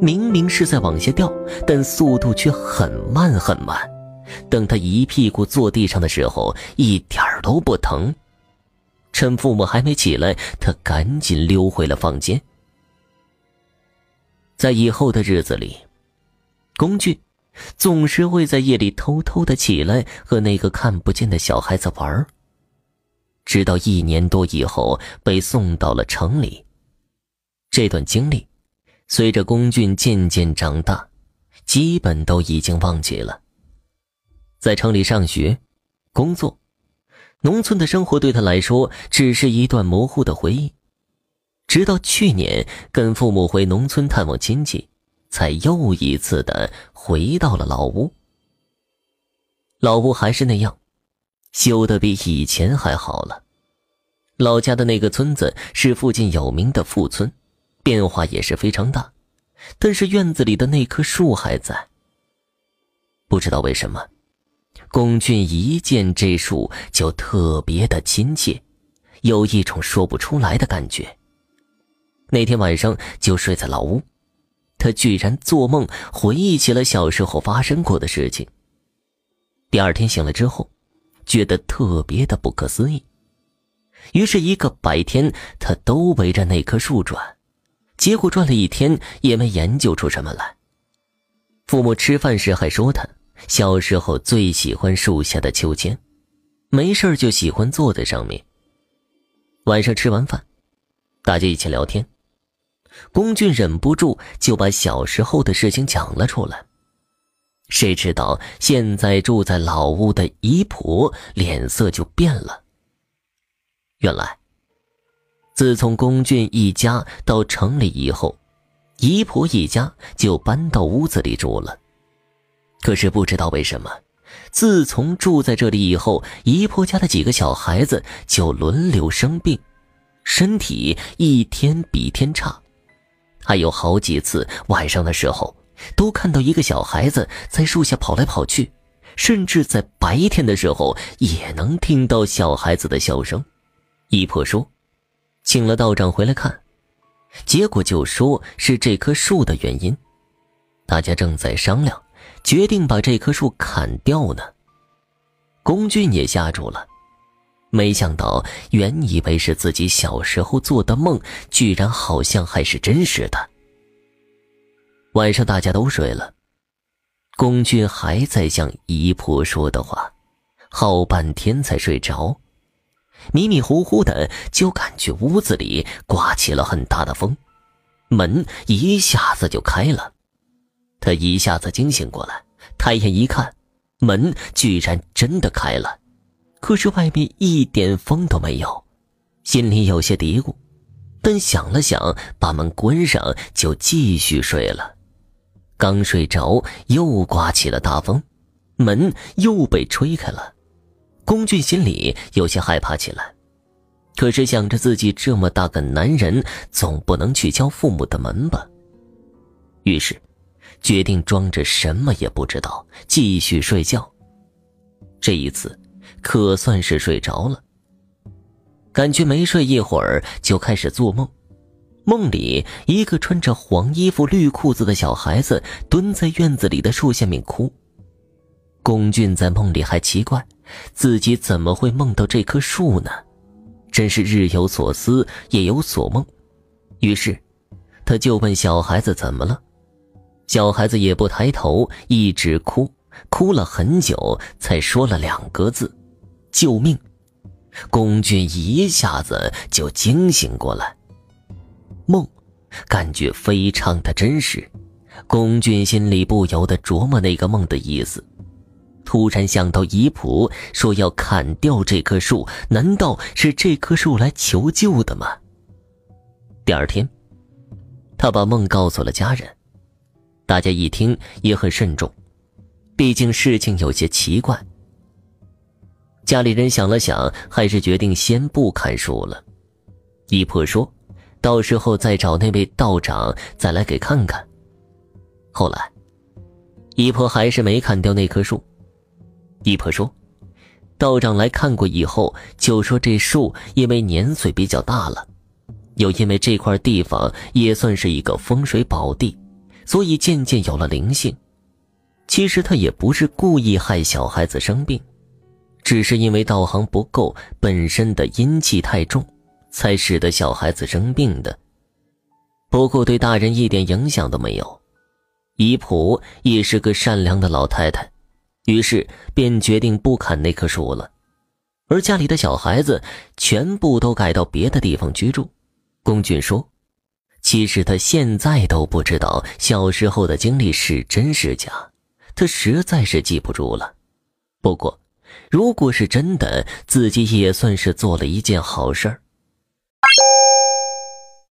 明明是在往下掉，但速度却很慢很慢。等他一屁股坐地上的时候，一点儿都不疼。趁父母还没起来，他赶紧溜回了房间。在以后的日子里，龚俊总是会在夜里偷偷的起来和那个看不见的小孩子玩。直到一年多以后，被送到了城里。这段经历，随着龚俊渐渐长大，基本都已经忘记了。在城里上学、工作，农村的生活对他来说只是一段模糊的回忆。直到去年跟父母回农村探望亲戚，才又一次的回到了老屋。老屋还是那样。修得比以前还好了。老家的那个村子是附近有名的富村，变化也是非常大。但是院子里的那棵树还在。不知道为什么，龚俊一见这树就特别的亲切，有一种说不出来的感觉。那天晚上就睡在老屋，他居然做梦回忆起了小时候发生过的事情。第二天醒了之后。觉得特别的不可思议，于是，一个白天他都围着那棵树转，结果转了一天也没研究出什么来。父母吃饭时还说他小时候最喜欢树下的秋千，没事就喜欢坐在上面。晚上吃完饭，大家一起聊天，龚俊忍不住就把小时候的事情讲了出来。谁知道现在住在老屋的姨婆脸色就变了。原来，自从龚俊一家到城里以后，姨婆一家就搬到屋子里住了。可是不知道为什么，自从住在这里以后，姨婆家的几个小孩子就轮流生病，身体一天比一天差，还有好几次晚上的时候。都看到一个小孩子在树下跑来跑去，甚至在白天的时候也能听到小孩子的笑声。姨婆说，请了道长回来看，结果就说是这棵树的原因。大家正在商量，决定把这棵树砍掉呢。龚俊也吓住了，没想到原以为是自己小时候做的梦，居然好像还是真实的。晚上大家都睡了，龚俊还在想姨婆说的话，好半天才睡着。迷迷糊糊的就感觉屋子里刮起了很大的风，门一下子就开了。他一下子惊醒过来，抬眼一看，门居然真的开了，可是外面一点风都没有，心里有些嘀咕，但想了想，把门关上就继续睡了。刚睡着，又刮起了大风，门又被吹开了。龚俊心里有些害怕起来，可是想着自己这么大个男人，总不能去敲父母的门吧。于是，决定装着什么也不知道，继续睡觉。这一次，可算是睡着了。感觉没睡一会儿，就开始做梦。梦里，一个穿着黄衣服、绿裤子的小孩子蹲在院子里的树下面哭。龚俊在梦里还奇怪，自己怎么会梦到这棵树呢？真是日有所思，夜有所梦。于是，他就问小孩子怎么了。小孩子也不抬头，一直哭，哭了很久，才说了两个字：“救命！”龚俊一下子就惊醒过来。梦，感觉非常的真实。龚俊心里不由得琢磨那个梦的意思，突然想到姨婆说要砍掉这棵树，难道是这棵树来求救的吗？第二天，他把梦告诉了家人，大家一听也很慎重，毕竟事情有些奇怪。家里人想了想，还是决定先不砍树了。姨婆说。到时候再找那位道长再来给看看。后来，姨婆还是没砍掉那棵树。姨婆说，道长来看过以后，就说这树因为年岁比较大了，又因为这块地方也算是一个风水宝地，所以渐渐有了灵性。其实他也不是故意害小孩子生病，只是因为道行不够，本身的阴气太重，才使得小孩子生病的。不过对大人一点影响都没有。姨婆也是个善良的老太太，于是便决定不砍那棵树了。而家里的小孩子全部都改到别的地方居住。龚俊说：“其实他现在都不知道小时候的经历是真是假。”他实在是记不住了，不过，如果是真的，自己也算是做了一件好事儿。